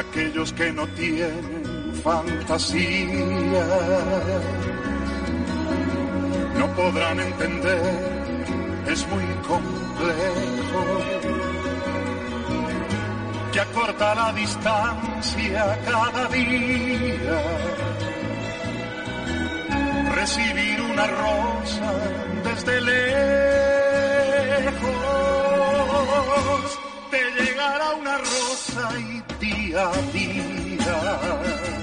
aquellos que no tienen fantasía no podrán entender, es muy complejo que acorta la distancia cada día. Recibir una rosa desde lejos, te llegará una rosa y día a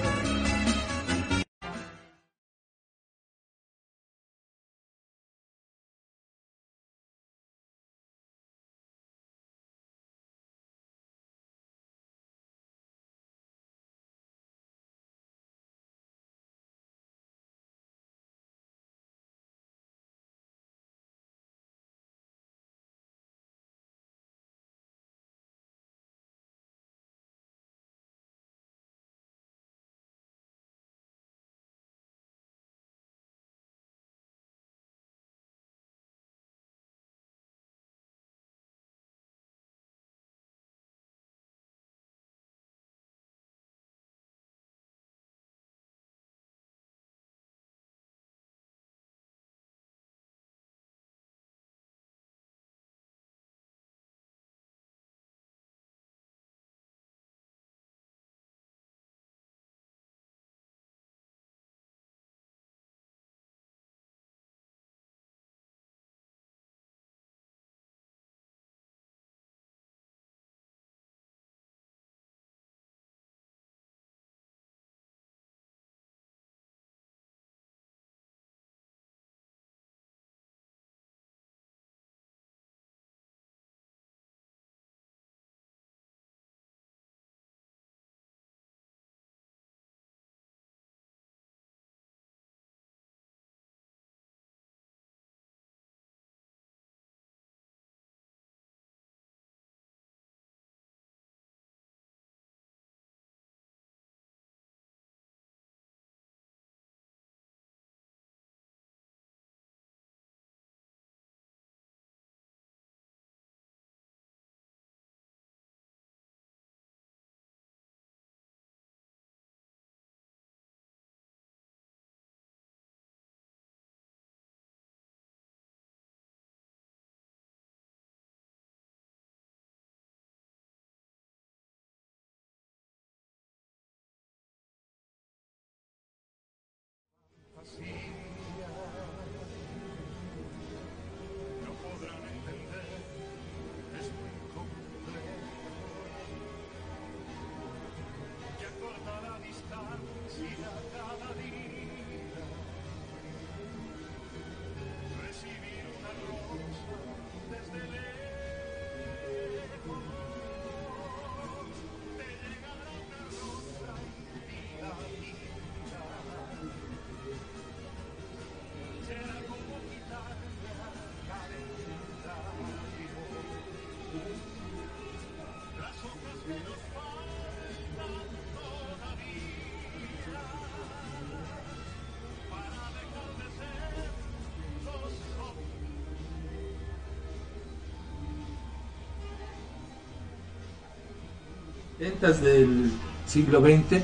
ventas del siglo XX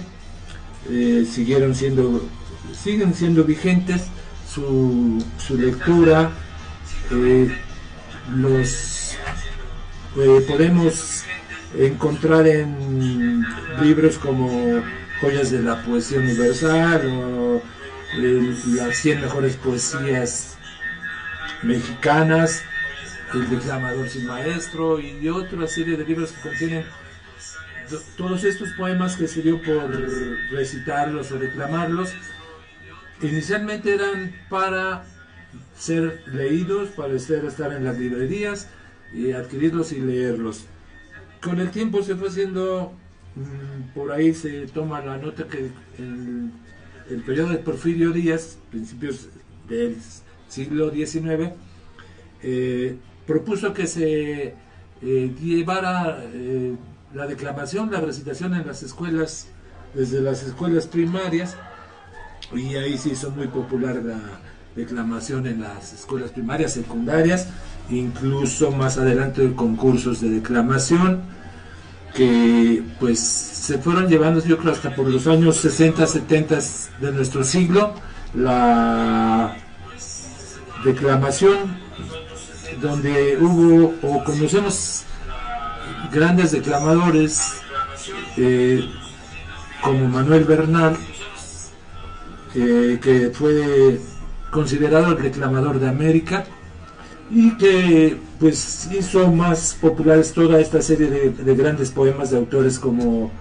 eh, siguieron siendo siguen siendo vigentes su, su lectura eh, los eh, podemos encontrar en libros como joyas de la poesía universal o eh, las 100 mejores poesías mexicanas el declamador sin maestro y de otra serie de libros que contienen todos estos poemas que dio por recitarlos o declamarlos, inicialmente eran para ser leídos, para estar en las librerías y adquirirlos y leerlos. Con el tiempo se fue haciendo, mm, por ahí se toma la nota que en el periodo de Porfirio Díaz, principios del siglo XIX, eh, propuso que se eh, llevara eh, la declamación, la recitación en las escuelas, desde las escuelas primarias, y ahí se hizo muy popular la declamación en las escuelas primarias, secundarias, incluso más adelante concursos de declamación. que pues se fueron llevando yo creo hasta por los años 60, 70 de nuestro siglo la declamación donde hubo o conocemos grandes declamadores eh, como Manuel Bernal eh, que fue considerado el declamador de América y que pues hizo más populares toda esta serie de, grandes poemas de autores como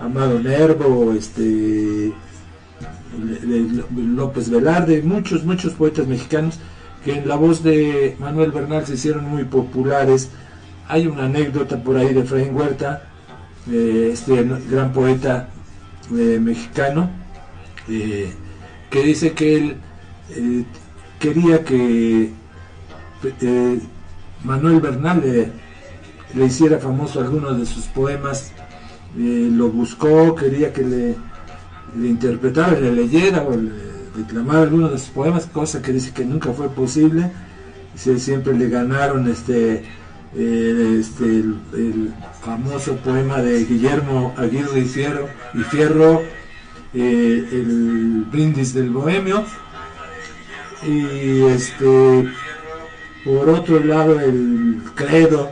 Amado Nervo, este López Velarde, muchos, muchos poetas mexicanos que en la voz de Manuel Bernal se hicieron muy populares. Hay una anécdota por ahí de Efraín Huerta, este gran poeta eh, mexicano, eh, que dice que él eh, quería que eh, Manuel Bernal le, hiciera famoso algunos de sus poemas, eh, lo buscó, quería que le, interpretara, le leyera o le declamara algunos de sus poemas, cosa que dice que nunca fue posible, siempre le ganaron este, este el, famoso poema de Guillermo Aguirre y Fierro, Fierro el brindis del bohemio. Y este por otro lado el credo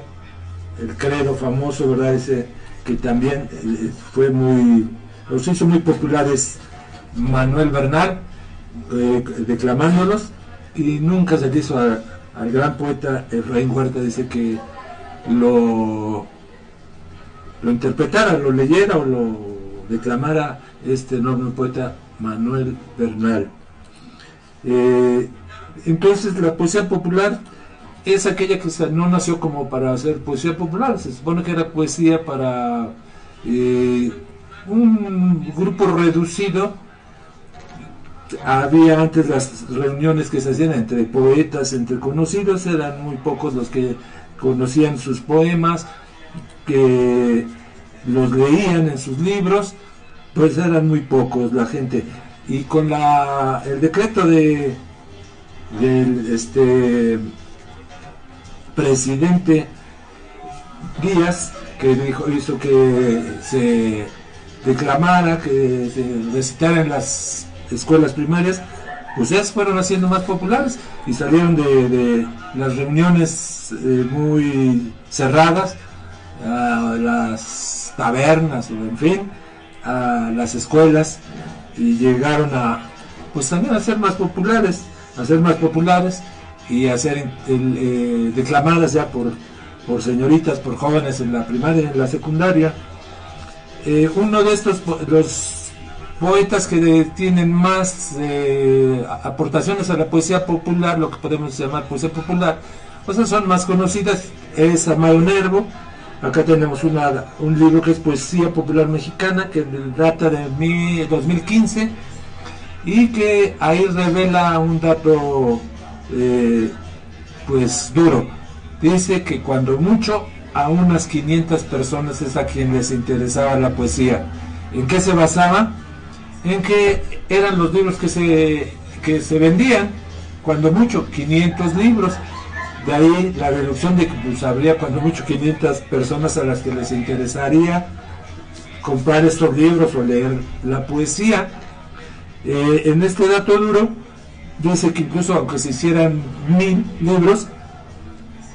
el credo famoso verdad ese que también eh, fue muy los hizo muy populares Manuel Bernal eh, declamándolos y nunca se le hizo al gran poeta Efraín Huerta dice que lo lo interpretara, lo leyera o lo declamara este enorme poeta Manuel Bernal. Eh, entonces la poesía popular es aquella que no nació como para hacer poesía popular, se supone que era poesía para eh, un grupo reducido. Había antes las reuniones que se hacían entre poetas, entre conocidos, eran muy pocos los que conocían sus poemas, que los leían en sus libros, pues eran muy pocos la gente. Y con la el decreto de del este presidente Díaz que dijo hizo que se declamara que se recitara en las escuelas primarias pues se fueron haciendo más populares y salieron de, las reuniones eh, muy cerradas a las tabernas o en fin a las escuelas y llegaron a, pues también a ser más populares, a ser más populares y a ser eh, declamadas ya por, por señoritas, por jóvenes en la primaria en la secundaria. Eh, uno de estos, los poetas que tienen más eh, aportaciones a la poesía popular, lo que podemos llamar poesía popular, pues son más conocidas, es Amado Nervo, Acá tenemos una, un libro que es Poesía Popular Mexicana, que data de 2015 y que ahí revela un dato eh, pues duro. Dice que cuando mucho a unas 500 personas es a quien les interesaba la poesía. ¿En qué se basaba? En que eran los libros que se, que se vendían, cuando mucho 500 libros de ahí la reducción de que pues, habría cuando mucho 500 personas a las que les interesaría comprar estos libros o leer la poesía. Eh, en este dato duro dice que incluso aunque se hicieran mil libros,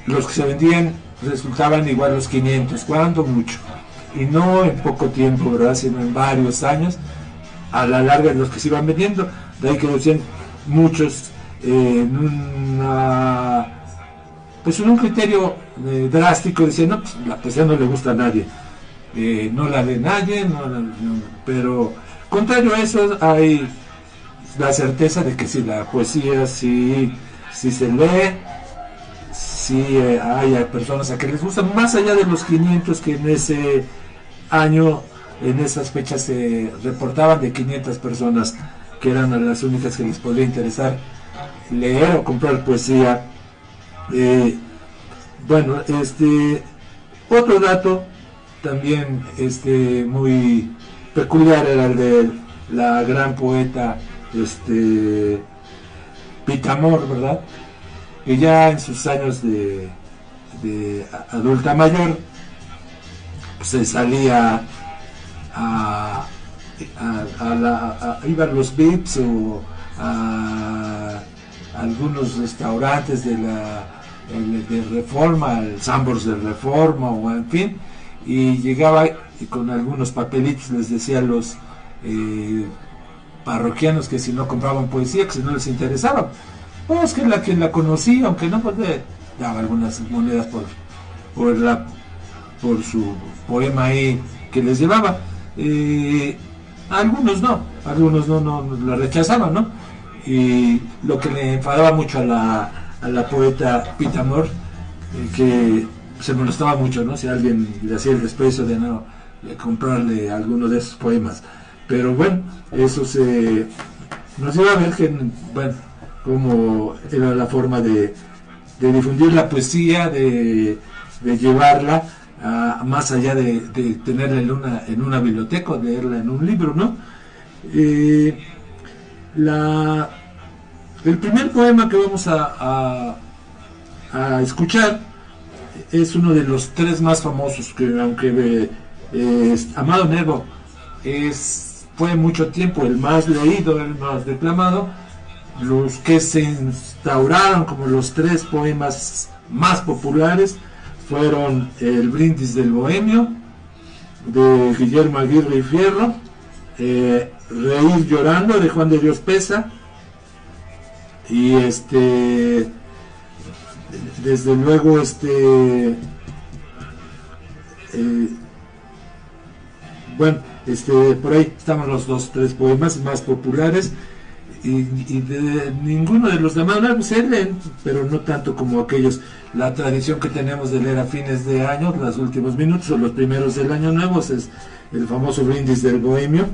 los que se vendían resultaban igual los 500, cuando mucho. Y no en poco tiempo, ¿verdad? Sino en varios años, a la larga los que se iban vendiendo. De ahí que decían muchos eh, en una pues en un criterio eh, drástico decía, no, pues la poesía no le gusta a nadie, eh, no la lee nadie, pero contrario a eso hay la certeza de que si la poesía sí, si se lee, si hay personas a que les gusta, más allá de los 500 que en ese año, en esas fechas se reportaban de 500 personas que eran las únicas que les podría interesar leer o comprar poesía eh, bueno, este otro dato también este muy peculiar era el de la gran poeta este Pitamor, ¿verdad? Que ya en sus años de, de adulta mayor se salía a, a, a la, a- iban los VIPs o a algunos restaurantes de la de Reforma, el Sambors de Reforma o en fin, y llegaba y con algunos papelitos les decía a los eh, parroquianos que si no compraban poesía, que si no les interesaba, pues que la que la conocía, aunque no, pues le daba algunas monedas por, por la por su poema ahí que les llevaba. Eh, algunos no, algunos no, no, lo rechazaban, ¿no? Y lo que le enfadaba mucho a la, a la poeta Pitamor, eh, que se molestaba mucho, ¿no? Si alguien le hacía el desprecio de no comprarle alguno de esos poemas. Pero bueno, eso se nos iba a ver que, bueno, como era la forma de, de difundir la poesía, de, de llevarla más allá de, tenerla en una, en una biblioteca, o leerla en un libro, ¿no? Eh, la, el primer poema que vamos a, a- escuchar es uno de los tres más famosos, que aunque eh, Amado Nervo es, fue mucho tiempo el más leído, el más declamado, los que se instauraron como los tres poemas más populares fueron El Brindis del Bohemio, de Guillermo Aguirre y Fierro, eh, Reír Llorando, de Juan de Dios Pesa, y este, desde luego, este, eh, bueno, este, por ahí estamos los dos, tres poemas más populares y, de ninguno de los demás no, se leen, pero no tanto como aquellos. La tradición que tenemos de leer a fines de año, los últimos minutos o los primeros del año nuevo, es el famoso brindis del bohemio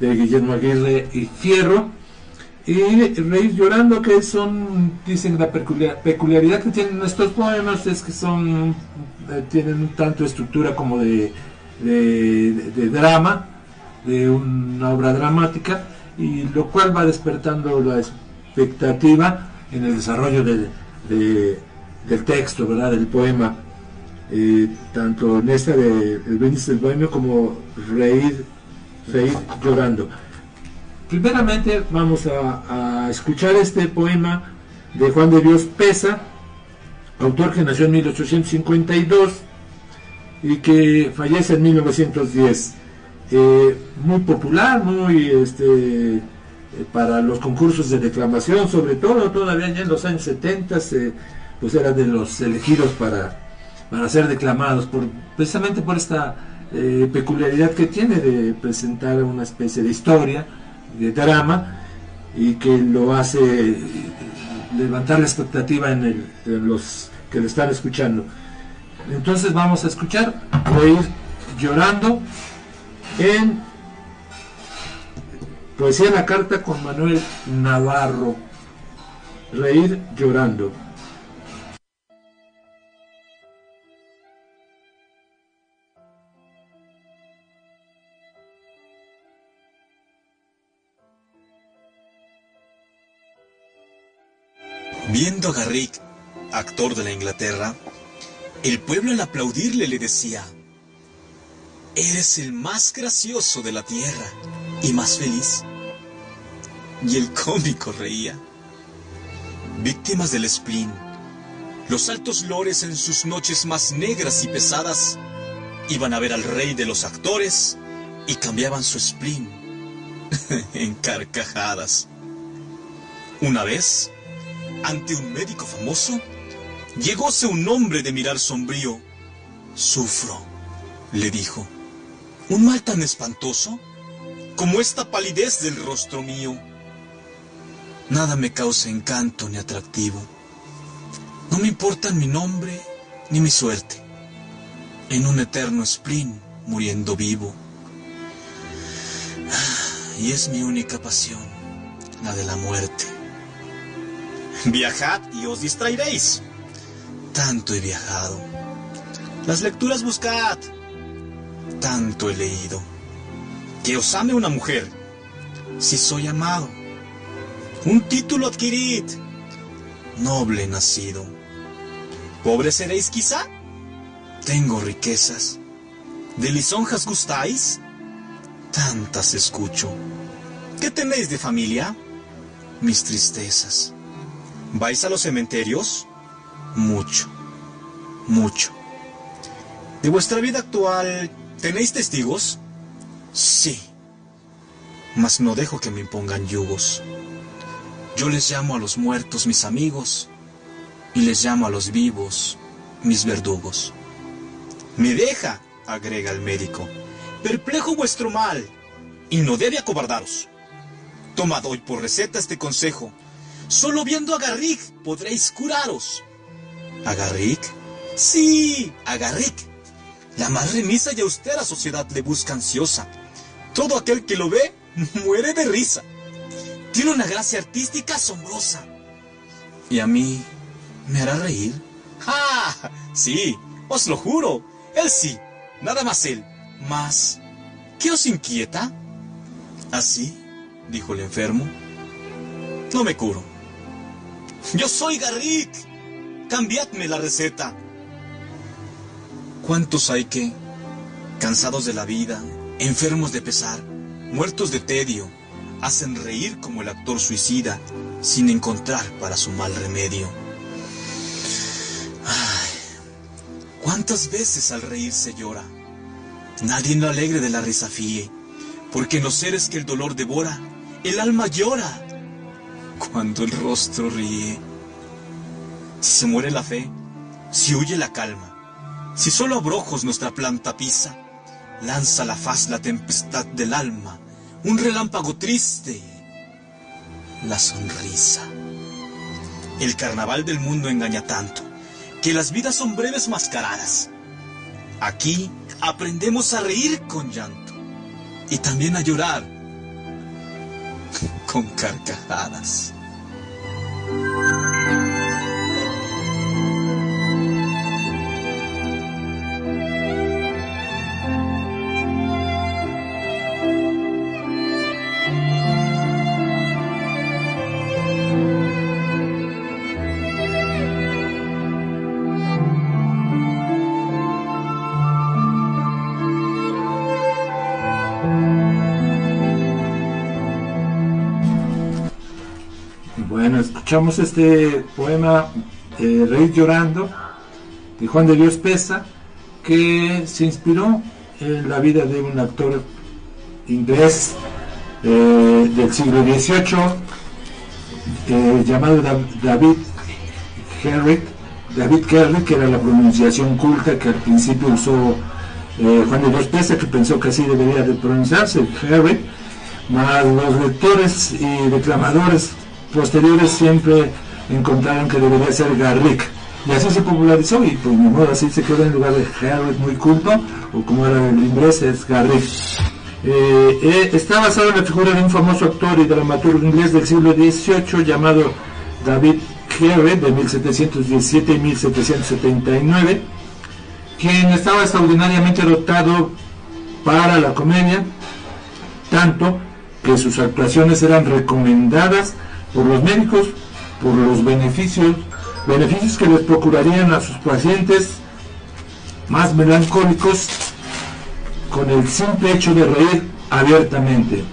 de Guillermo Aguirre y Fierro. Y Reír Llorando, que son, dicen la peculiar- peculiaridad que tienen estos poemas es que son, eh, tienen tanto estructura como de- de drama, de una obra dramática, y lo cual va despertando la expectativa en el desarrollo del, de- del texto, ¿verdad? Del poema, eh, tanto en esta de El Brindis del Bohemio como Reír, Reír Llorando. Primeramente vamos a, a escuchar este poema de Juan de Dios Pesa, autor que nació en 1852 y que fallece en 1910. Eh, muy popular, muy este, eh, para los concursos de declamación, sobre todo todavía ya en los años 70, se, pues era de los elegidos para, para ser declamados, por, precisamente por esta eh, peculiaridad que tiene de presentar una especie de historia, de drama, y que lo hace eh, levantar la expectativa en, los que lo están escuchando. Entonces vamos a escuchar Reír llorando en Poesía la Carta con Manuel Navarro. Reír llorando. Viendo a Garrick, actor de la Inglaterra, el pueblo al aplaudirle le decía, Eres el más gracioso de la tierra y más feliz. Y el cómico reía. Víctimas del spleen, los altos lores en sus noches más negras y pesadas iban a ver al rey de los actores y cambiaban su spleen en carcajadas. Una vez, ante un médico famoso, llegóse un hombre de mirar sombrío. Sufro, le dijo. ¿Un mal tan espantoso? Como esta palidez del rostro mío. Nada me causa encanto ni atractivo. No me importan mi nombre ni mi suerte. En un eterno spleen, muriendo vivo. Ah, Y es mi única pasión, la de la muerte. Viajad y os distraeréis. Tanto he viajado. Las lecturas buscad. Tanto he leído. Que os ame una mujer. Si soy amado. Un título adquirid. Noble nacido. Pobre seréis quizá. Tengo riquezas. ¿De lisonjas gustáis? Tantas escucho. ¿Qué tenéis de familia? Mis tristezas. ¿Vais a los cementerios? Mucho, mucho. ¿De vuestra vida actual tenéis testigos? Sí. Mas no dejo que me impongan yugos. Yo les llamo a los muertos mis amigos y les llamo a los vivos mis verdugos. Me deja, agrega el médico, perplejo vuestro mal y no debe acobardaros. Tomad hoy por receta este consejo. Solo viendo a Garrick podréis curaros. ¿A Garrick? Sí, a Garrick. La más remisa y austera sociedad le busca ansiosa. Todo aquel que lo ve muere de risa. Tiene una gracia artística asombrosa. ¿Y a mí me hará reír? ¡Ah! Sí, os lo juro. Él sí, nada más él. Más, ¿qué os inquieta? ¿Así? dijo el enfermo. No me curo. Yo soy Garrick. Cambiadme la receta. ¿Cuántos hay que, cansados de la vida, enfermos de pesar, muertos de tedio, hacen reír como el actor suicida sin encontrar para su mal remedio? Ay, ¿cuántas veces al reír se llora? Nadie lo alegre de la risa fíe, porque en los seres que el dolor devora, el alma llora cuando el rostro ríe. Si se muere la fe, si huye la calma, si solo abrojos nuestra planta pisa, lanza la faz la tempestad del alma, un relámpago triste, la sonrisa. El carnaval del mundo engaña tanto, que las vidas son breves mascaradas. Aquí aprendemos a reír con llanto y también a llorar con carcajadas. Escuchamos este poema eh, Reír llorando de Juan de Dios Pesa, que se inspiró en la vida de un actor inglés eh, del siglo XVIII eh, llamado Da- David Herrick, David Herrick, que era la pronunciación culta que al principio usó eh, Juan de Dios Pesa, que pensó que así debería de pronunciarse, Herrick, mas los lectores y declamadores posteriores siempre encontraron que debería ser Garrick. Y así se popularizó y pues ni modo, así se quedó en lugar de Harriet muy culto, o como era el inglés, es Garrick. Eh, eh, está basado en la figura de un famoso actor y dramaturgo inglés del siglo XVIII llamado David Herrick de 1717 y 1779, quien estaba extraordinariamente dotado para la comedia, tanto que sus actuaciones eran recomendadas por los médicos por los beneficios beneficios que les procurarían a sus pacientes más melancólicos con el simple hecho de reír abiertamente.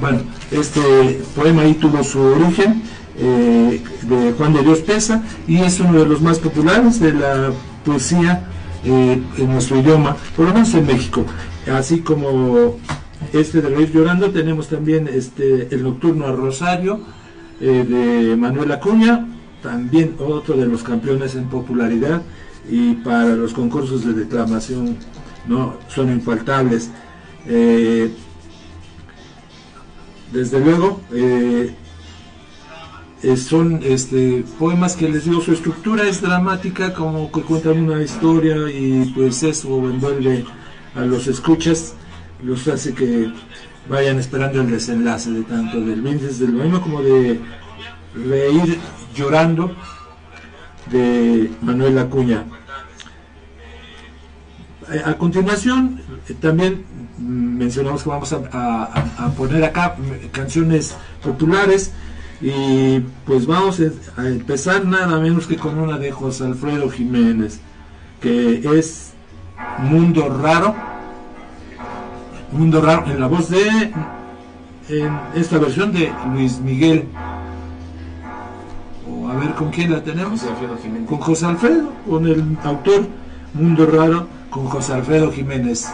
Bueno, este poema ahí tuvo su origen eh, de Juan de Dios Pesa y es uno de los más populares de la poesía eh, en nuestro idioma, por lo menos en México. Así como este de Reír Llorando, tenemos también este el Nocturno a Rosario eh, de Manuel Acuña, también otro de los campeones en popularidad y para los concursos de declamación no son infaltables. Eh, desde luego, eh, son este, poemas que les digo, su estructura es dramática, como que cuentan una historia y pues eso envuelve a los escuchas, los hace que vayan esperando el desenlace de tanto del Vinces del poema como de Reír llorando de Manuel Acuña. Eh, A continuación, eh, también mm, mencionamos que vamos a, poner acá mm, canciones populares y pues vamos a empezar nada menos que con una de José Alfredo Jiménez, que es Mundo Raro. Mundo Raro en la voz de en esta versión de Luis Miguel. O a ver con quién la tenemos. José. Con José Alfredo, con el autor Mundo Raro, con José Alfredo Jiménez.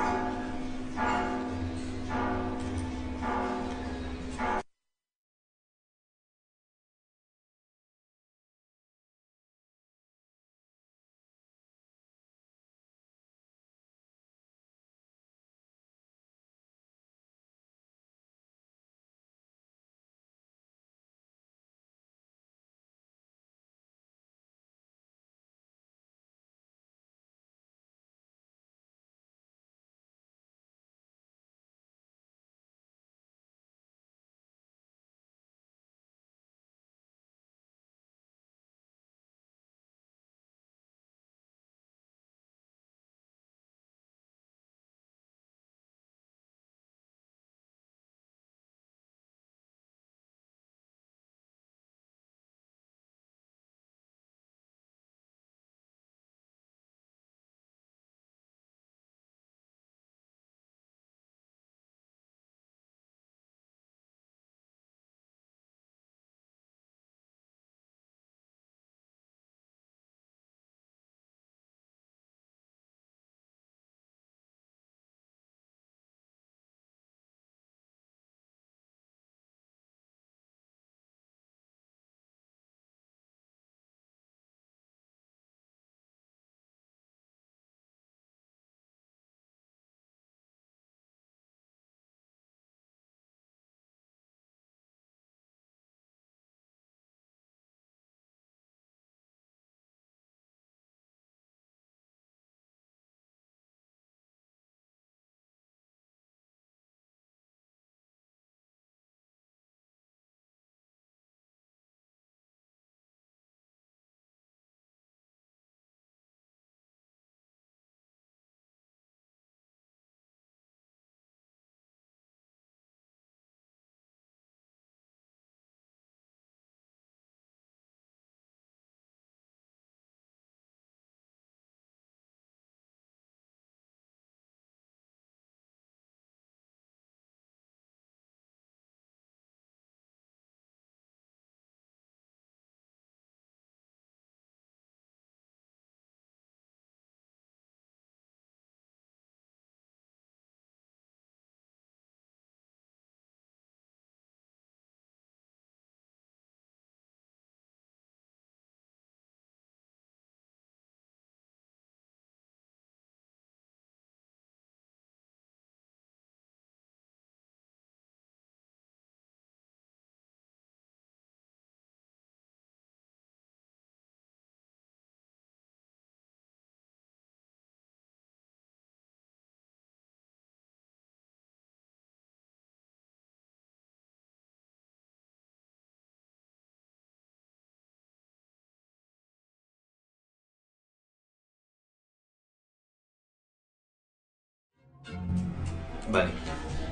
Vale.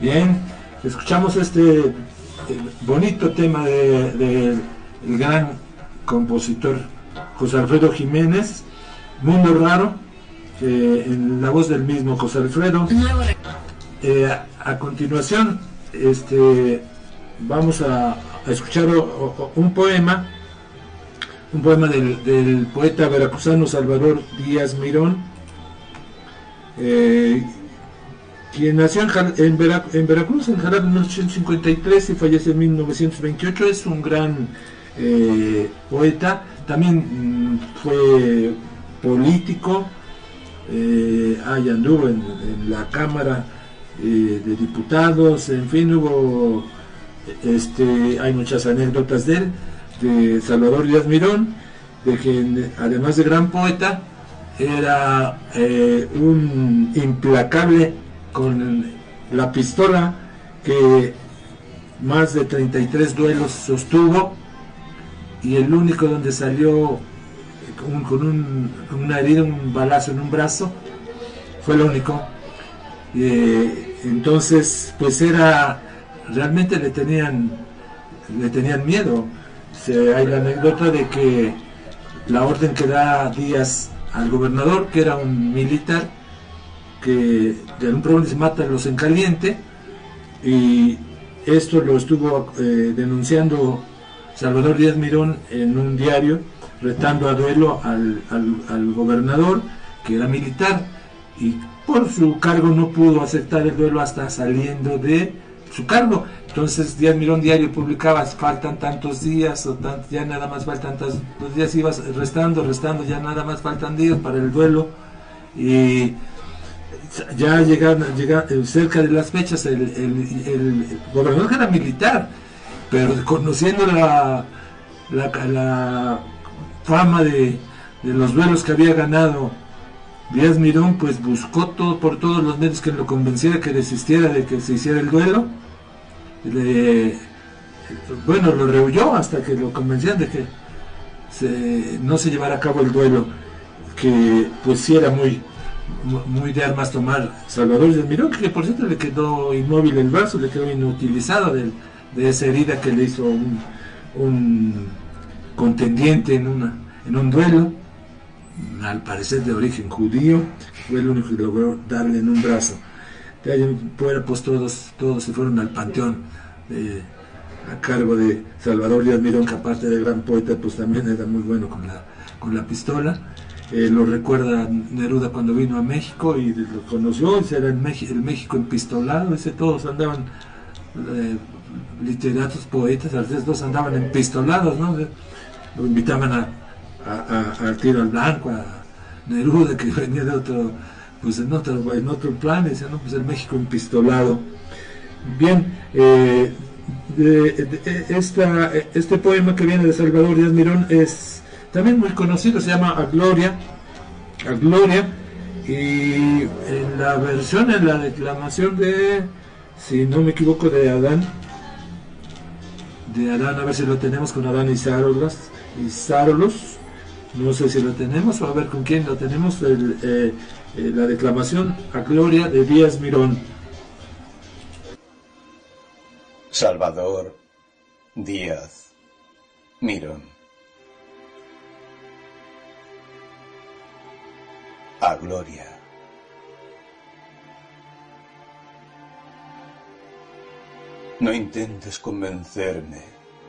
Bien, escuchamos este eh, bonito tema de, de el gran compositor José Alfredo Jiménez, Mundo Raro, en la voz del mismo José Alfredo. Eh, a, a continuación, este, vamos a, a escuchar o- o- un poema, un poema del, del poeta veracruzano Salvador Díaz Mirón, eh, quien nació en, Jal- en Vera- en Veracruz en Jalapa en 1953 y fallece en 1928, es un gran eh, poeta, también mm, fue político, eh, ahí anduvo en, en la Cámara eh, de Diputados, en fin, hubo, este, hay muchas anécdotas de él, de Salvador Díaz Mirón, de quien además de gran poeta, era eh, un implacable con la pistola que más de 33 duelos sostuvo y el único donde salió con, un, una herida, un balazo en un brazo, fue el único. Eh, entonces, pues era, realmente le tenían, le tenían miedo. Se- hay la anécdota de que la orden que da Díaz al gobernador, que era un militar, que de un problema se mata los en caliente y esto lo estuvo eh, denunciando Salvador Díaz Mirón en un diario retando a duelo al, al, gobernador que era militar y por su cargo no pudo aceptar el duelo hasta saliendo de su cargo. Entonces Díaz Mirón diario publicaba, faltan tantos días, ya nada más faltan tantos días, ibas restando, restando, ya nada más faltan días para el duelo. Ya llegan, eh, cerca de las fechas, el, el, gobernador era militar, pero conociendo la, la, fama de, los duelos que había ganado Díaz Mirón, pues buscó todo por todos los medios que lo convenciera que desistiera de que se hiciera el duelo. bueno, lo rehuyó hasta que lo convencían de que no se llevara a cabo el duelo, que pues sí era muy, muy de armas tomar Salvador de Mirón, que por cierto le quedó inmóvil el brazo, le quedó inutilizado de, esa herida que le hizo un, contendiente en, una, en un duelo, al parecer de origen judío, fue el único que logró darle en un brazo. De ahí fuera, pues todos, todos se fueron al panteón a cargo de Salvador Díaz Mirón, que aparte de gran poeta, pues también era muy bueno con la, con la pistola. Eh, lo recuerda Neruda cuando vino a México y lo conoció, ese era el, el México empistolado, ese todos andaban, eh, literatos, poetas, artistas, todos andaban empistolados, ¿no? Lo invitaban a, al tiro al blanco, a Neruda que venía de otro, pues en otro, en otro plan, decía, no, pues el México empistolado. Bien, eh, esta, este poema que viene de Salvador Díaz Mirón es también muy conocido, se llama A Gloria, A Gloria, y en la versión, en la declamación de, si no me equivoco, de Adán, de Adán, a ver si lo tenemos con Adán y Sárolos, y Sárolos, no sé si lo tenemos, o a ver con quién lo tenemos, eh, eh, la declamación a Gloria de Díaz Mirón. Salvador Díaz Mirón. A gloria. No intentes convencerme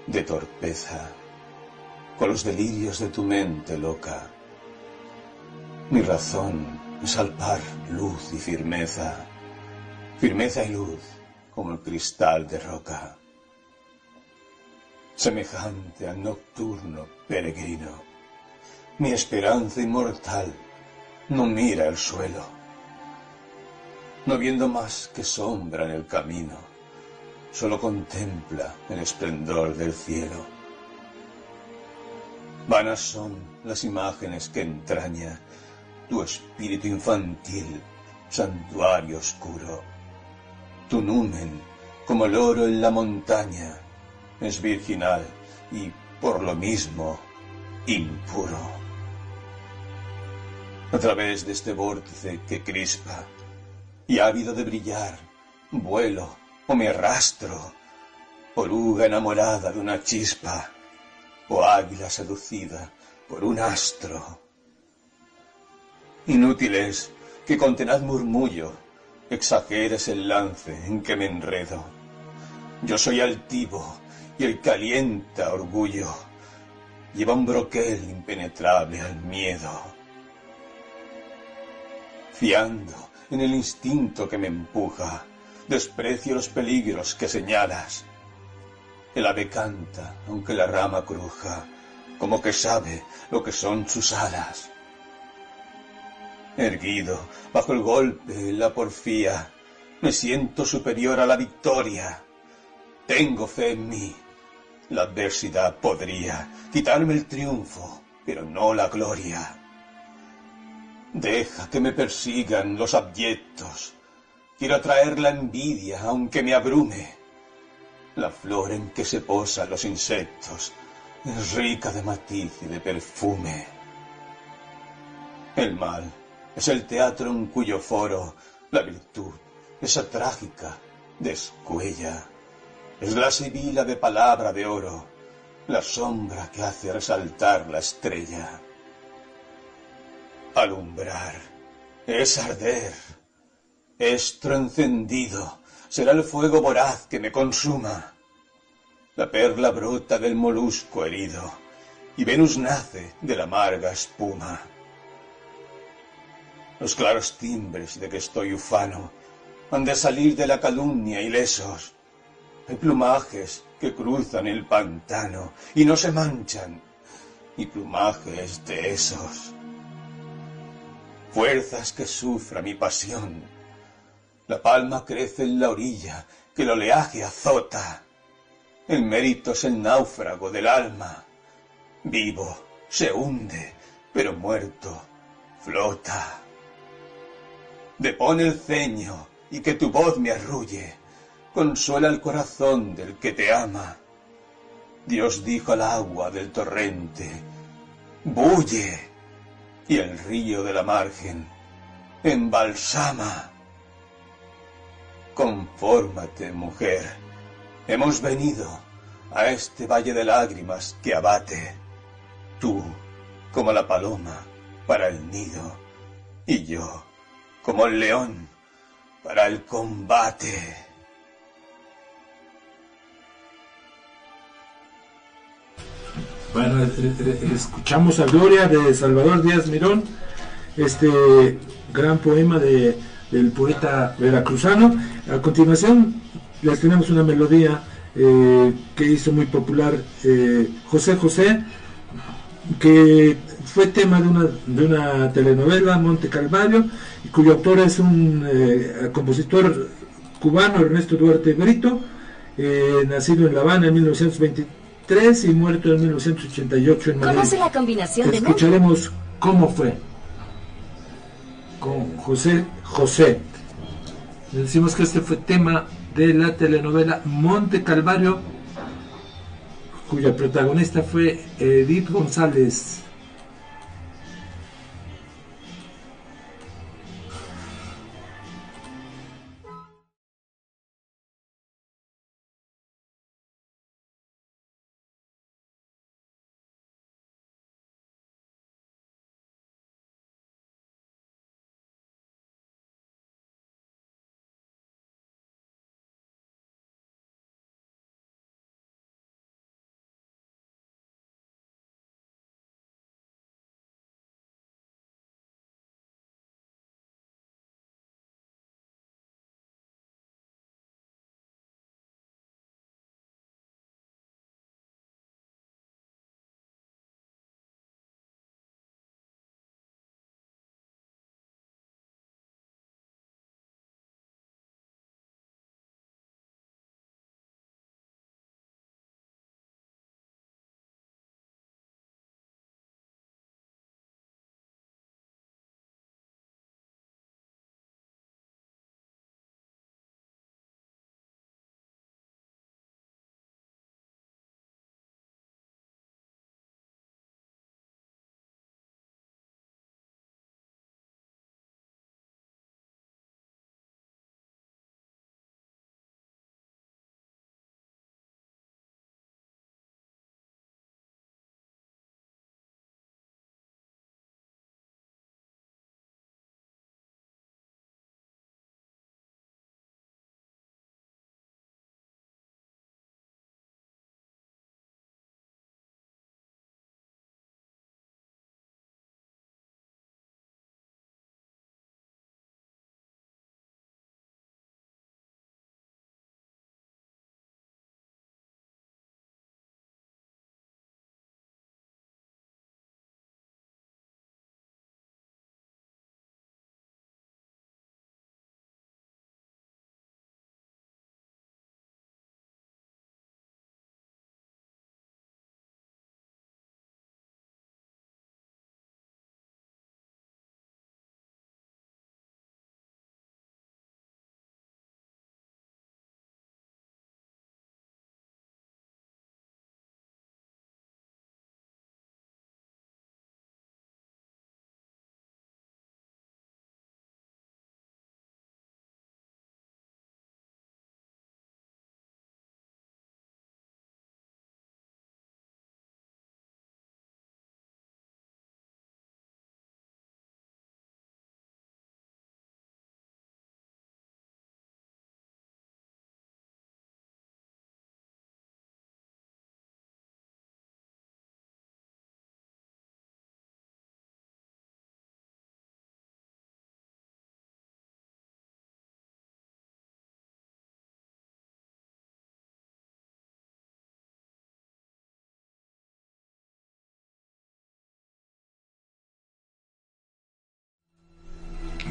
de torpeza con los delirios de tu mente loca. Mi razón es al par luz y firmeza, firmeza y luz como el cristal de roca, semejante al nocturno peregrino, mi esperanza inmortal no mira el suelo, no viendo más que sombra en el camino, solo contempla el esplendor del cielo. Vanas son las imágenes que entraña tu espíritu infantil, santuario oscuro. Tu numen, como el oro en la montaña, es virginal y, por lo mismo, impuro a través de este vórtice que crispa y ávido de brillar, vuelo o me arrastro, oruga enamorada de una chispa o águila seducida por un astro. Inútil es que con tenaz murmullo exageres el lance en que me enredo. Yo soy altivo y el calienta orgullo lleva un broquel impenetrable al miedo fiando en el instinto que me empuja, desprecio los peligros que señalas. El ave canta, aunque la rama cruja, como que sabe lo que son sus alas. Erguido bajo el golpe, la porfía, me siento superior a la victoria. Tengo fe en mí. La adversidad podría quitarme el triunfo, pero no la gloria. Deja que me persigan los abyectos. Quiero atraer la envidia, aunque me abrume. La flor en que se posan los insectos es rica de matiz y de perfume. El mal es el teatro en cuyo foro la virtud, esa trágica, descuella. Es la sibila de palabra de oro, la sombra que hace resaltar la estrella. Alumbrar es arder, Estro encendido, será el fuego voraz que me consuma. La perla brota del molusco herido, y Venus nace de la amarga espuma. Los claros timbres de que estoy ufano han de salir de la calumnia ilesos. Hay plumajes que cruzan el pantano y no se manchan, y plumajes de esos. Fuerzas que sufra mi pasión. La palma crece en la orilla que el oleaje azota. El mérito es el náufrago del alma. Vivo, se hunde, pero muerto, flota. Depone el ceño y que tu voz me arrulle. Consuela el corazón del que te ama. Dios dijo al agua del torrente, bulle, y el río de la margen embalsama. Confórmate, mujer. Hemos venido a este valle de lágrimas que abate. Tú, como la paloma, para el nido, y yo, como el león, para el combate. Bueno, escuchamos a Gloria de Salvador Díaz Mirón, este gran poema de, del poeta veracruzano. A continuación les tenemos una melodía eh, que hizo muy popular eh, José José, que fue tema de una, de una telenovela, Monte Calvario, cuyo autor es un eh, compositor cubano, Ernesto Duarte Brito, nacido en La Habana en 1923 y muerto en 1988 en Madrid. Conoce la combinación de. Escucharemos cómo fue con José José. Decimos que este fue tema de la telenovela Monte Calvario, cuya protagonista fue Edith González.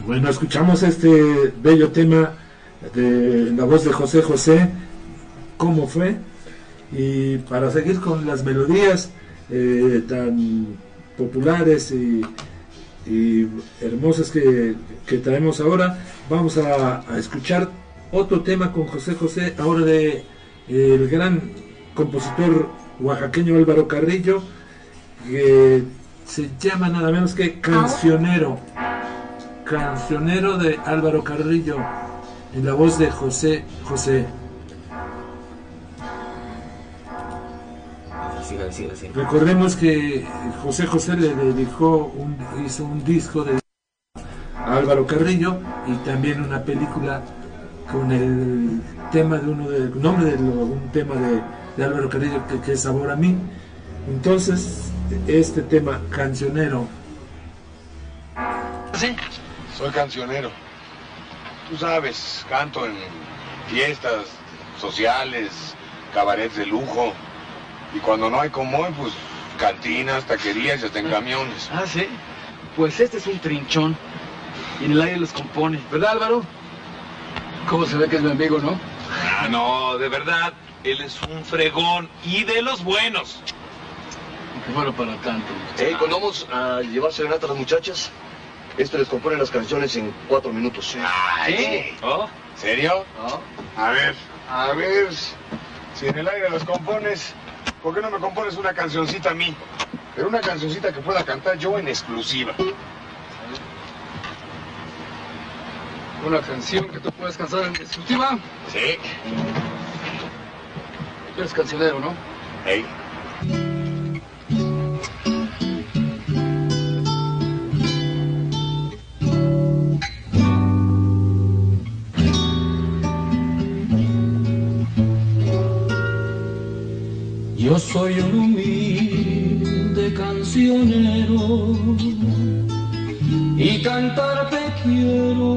Bueno, escuchamos este bello tema de la voz de José José, ¿cómo fue? Y para seguir con las melodías eh, tan populares y, y hermosas que, que traemos ahora, vamos a, a escuchar otro tema con José José, ahora de eh, el gran compositor oaxaqueño Álvaro Carrillo, que se llama nada menos que Cancionero. Cancionero de Álvaro Carrillo, en la voz de José José. Siga, siga, siga. Recordemos que José José le dedicó, un, hizo un disco de a Álvaro Carrillo y también una película con el tema de uno de nombre de lo- un tema de, de Álvaro Carrillo que, que es Sabor a mí. Entonces, este tema cancionero Soy cancionero. Tú sabes, canto en fiestas sociales, cabarets de lujo. Y cuando no hay como hoy, pues cantinas, taquerías y hasta en camiones. Ah, sí. Pues este es un trinchón. Y en el aire los compone. ¿Verdad, Álvaro? ¿Cómo se ve que es mi amigo, no? Ah, no, de verdad, él es un fregón y de los buenos. Qué bueno para tanto. Eh, cuando vamos a llevar serenata a las muchachas, este les compone las canciones en cuatro minutos. Ay, ¿Oh? ¿Serio? A ver, a ver, si en el aire los compones, ¿por qué no me compones una cancioncita a mí? Pero una cancioncita que pueda cantar yo en exclusiva. Una canción que tú puedes cantar en exclusiva. Sí. Tú eres cancionero, ¿no? Hey. Yo soy un humilde cancionero y cantarte quiero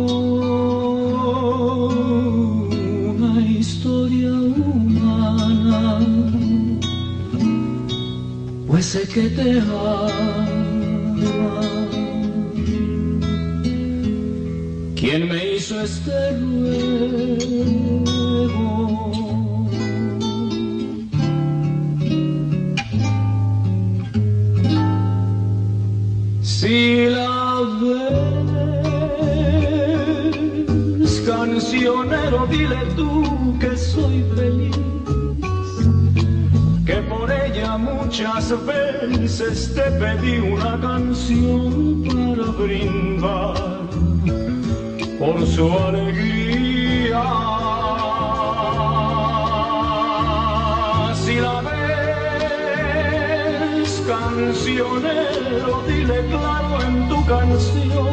una historia humana, pues sé que te ama. ¿Quién me hizo este ruego? Si la ves, cancionero, dile tú que soy feliz, que por ella muchas veces te pedí una canción para brindar por su alegría. Si la cancionero, dile claro en tu canción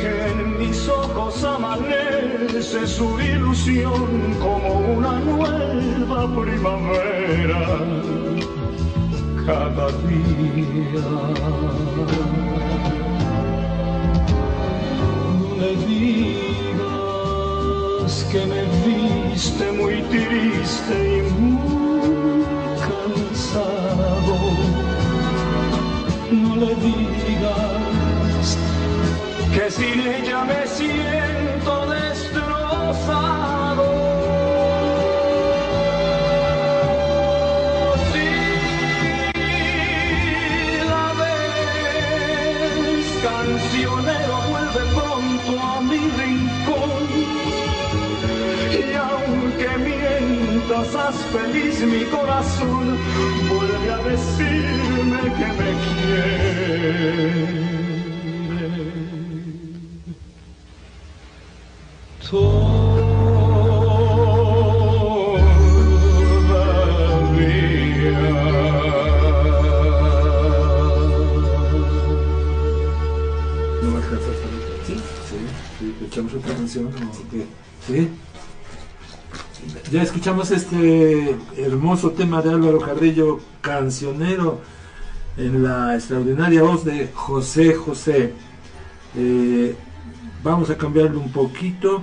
que en mis ojos amanece su ilusión como una nueva primavera cada día. Le digas que me viste muy triste y muy cansado. No le digas que sin ella me siento destrozado. Si la ves, cancionero, vuelve pronto mientas, haz feliz mi corazón, vuelve a decirme que me quiere. Todavía. ¿No me alcanzas a- ¿Sí? Sí, sí, echamos otra canción. ¿Sí? Ya escuchamos este hermoso tema de Álvaro Carrillo, cancionero, en la extraordinaria voz de José José. Eh, vamos a cambiarlo un poquito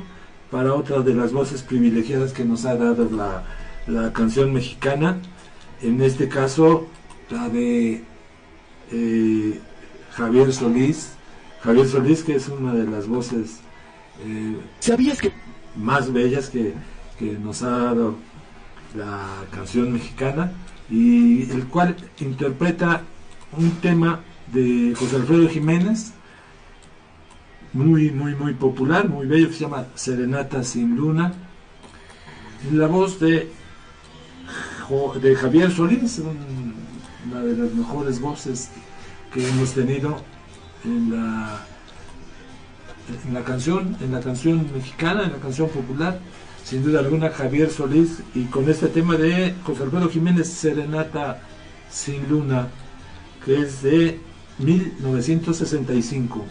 para otra de las voces privilegiadas que nos ha dado la, la canción mexicana. En este caso, la de eh, Javier Solís, Javier Solís, que es una de las voces eh, ¿Sabías que más bellas que, que nos ha dado la canción mexicana y el cual interpreta un tema de José Alfredo Jiménez muy muy muy popular, muy bello que se llama Serenata sin luna. La voz de de Javier Solís, un- una de las mejores voces que hemos tenido en la en la canción, en la canción mexicana, en la canción popular, sin duda alguna Javier Solís y con este tema de José Alfredo Jiménez Serenata sin luna, que es de 1965.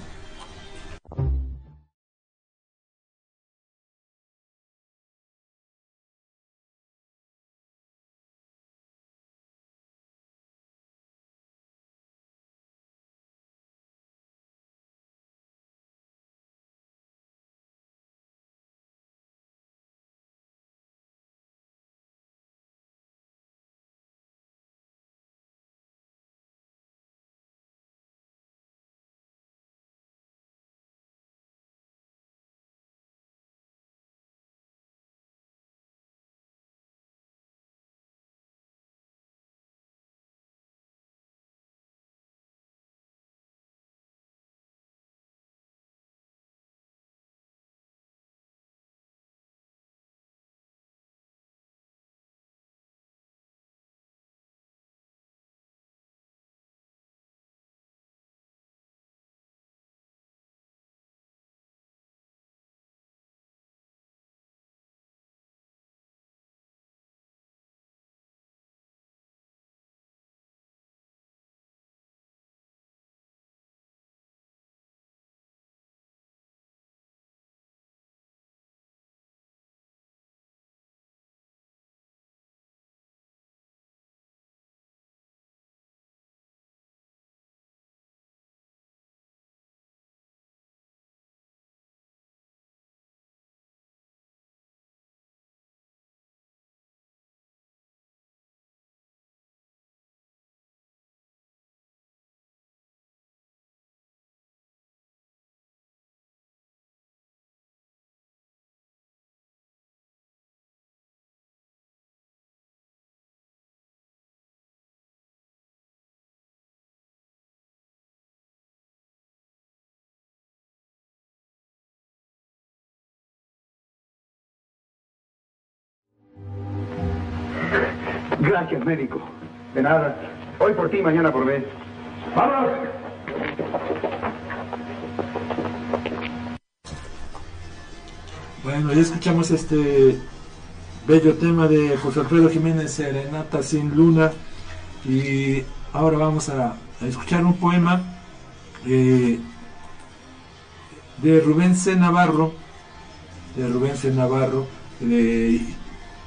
Gracias, médico. De nada. Hoy por ti, mañana por mí. ¡Vámonos! Bueno, ya escuchamos este bello tema de José Alfredo Jiménez Serenata sin luna y ahora vamos a, escuchar un poema eh, de Rubén C. Navarro, de Rubén C. Navarro, de-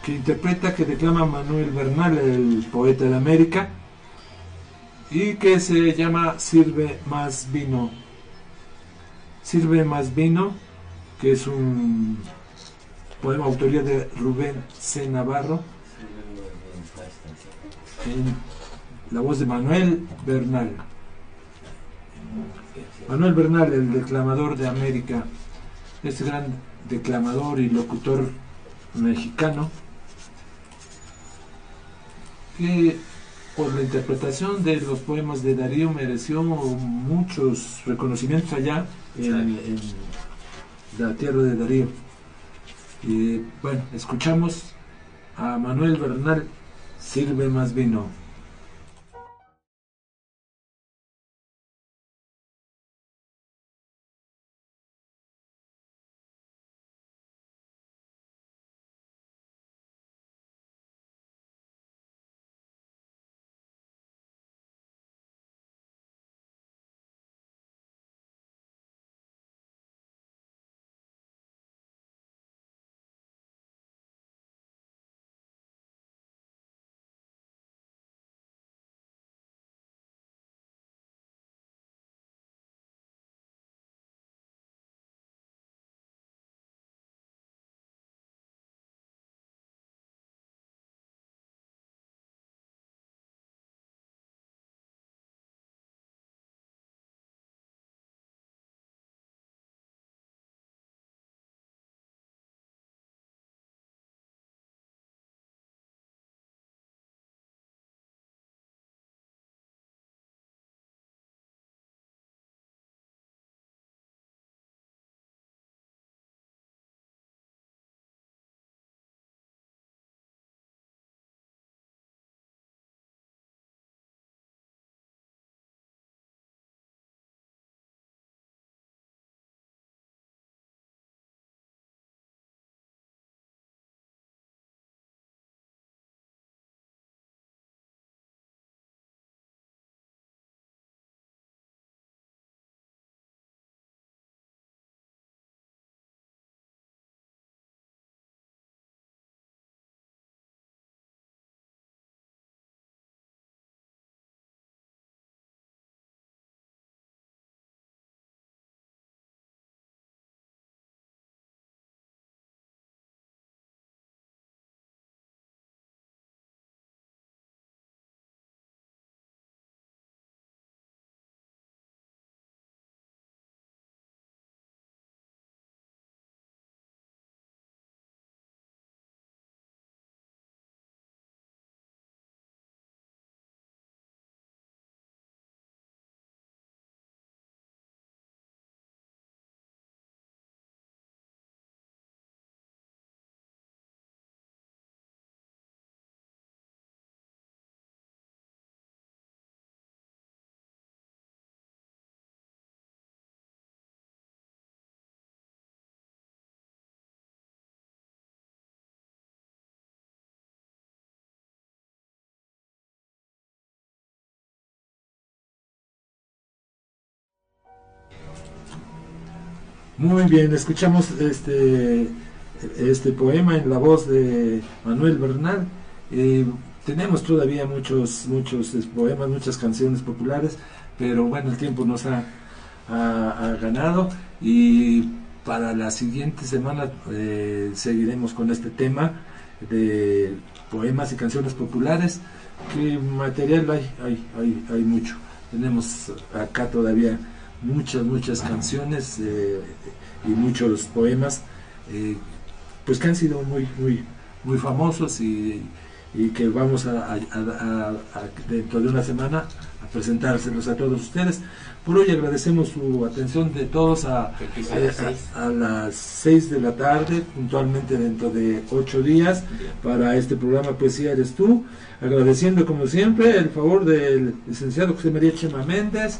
que interpreta, que declama Manuel Bernal, el poeta de América, y que se llama Sirve más vino. Sirve más vino, que es un poema autoría de Rubén C. Navarro, en la voz de Manuel Bernal. Manuel Bernal, el declamador de América, este gran declamador y locutor mexicano, que por la interpretación de los poemas de Darío mereció muchos reconocimientos allá en, en la tierra de Darío. Y bueno, escuchamos a Manuel Bernal, Sirve más vino. Muy bien, escuchamos este, este poema en la voz de Manuel Bernal. Eh, tenemos todavía muchos, muchos poemas, muchas canciones populares, pero bueno, el tiempo nos ha, ha- ganado y para la siguiente semana eh, seguiremos con este tema de poemas y canciones populares, que material hay, hay, hay, hay mucho. Tenemos acá todavía muchas, muchas canciones eh, y muchos poemas, eh, pues que han sido muy, muy, muy famosos y, que vamos a, dentro de una semana a presentárselos a todos ustedes. Por hoy agradecemos su atención de todos a- a las 6 de la tarde, puntualmente dentro de 8 días, para este programa Poesía Eres Tú. Agradeciendo como siempre el favor del licenciado José María Chema Méndez,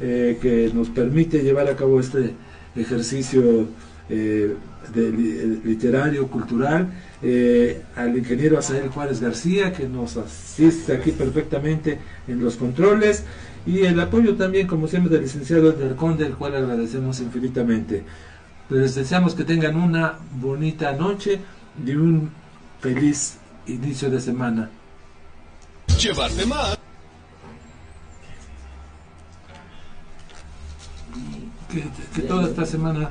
eh, que nos permite llevar a cabo este ejercicio eh, li- literario, cultural, eh, al ingeniero Asael Juárez García, que nos asiste aquí perfectamente en los controles, y el apoyo también, como siempre, del licenciado Edgar Conde, el cual agradecemos infinitamente. Les deseamos que tengan una bonita noche y un feliz inicio de semana. Llevarte más. Que, toda esta semana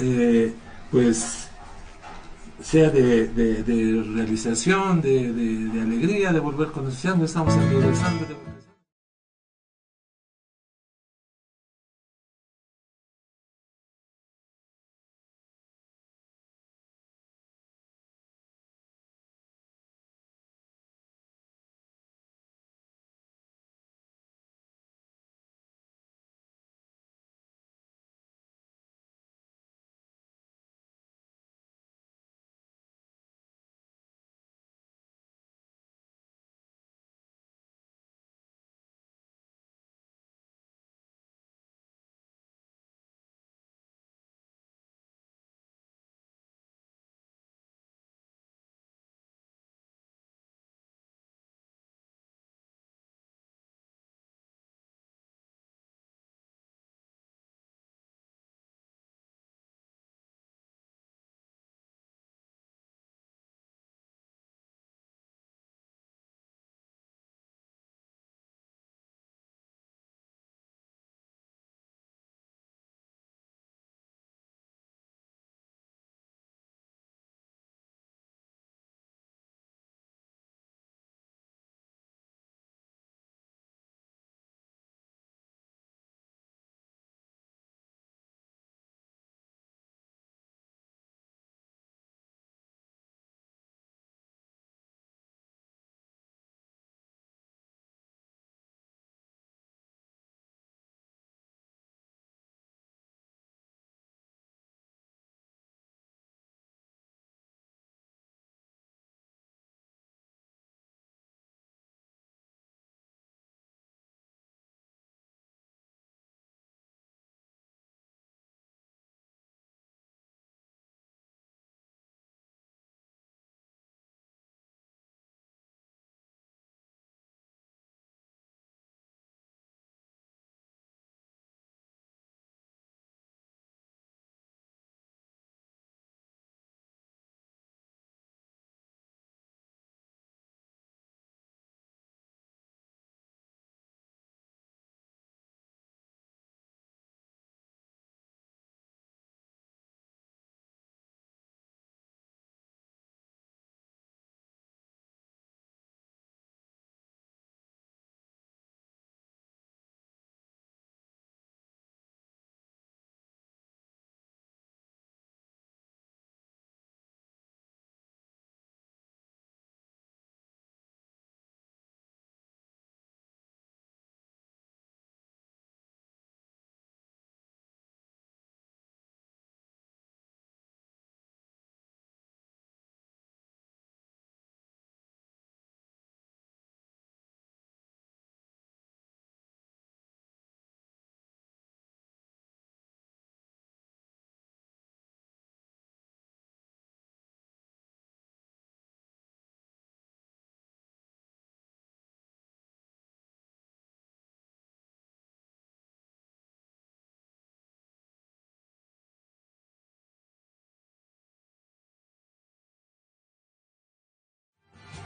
eh, pues sea de, realización, de, alegría, de volver con entusiasmo, estamos en regresando